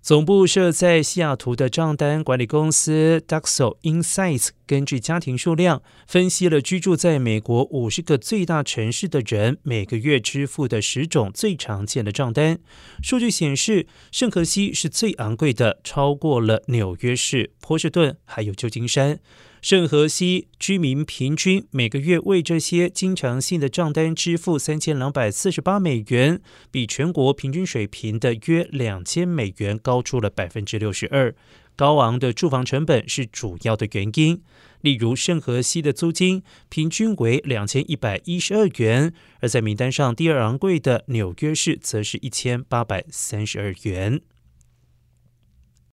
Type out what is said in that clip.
总部设在西雅图的账单管理公司 Duxo Insights 根据家庭数量分析了居住在美国五十个最大城市的人每个月支付的十种最常见的账单。数据显示，圣荷西是最昂贵的，超过了纽约市、波士顿还有旧金山。圣荷西居民平均每个月为这些经常性的账单支付三千两百四十八美元，比全国平均水平的约两千美元高出了百分之六十二。高昂的住房成本是主要的原因，例如圣荷西的租金平均为两千一百一十二元，而在名单上第二昂贵的纽约市则是一千八百三十二元。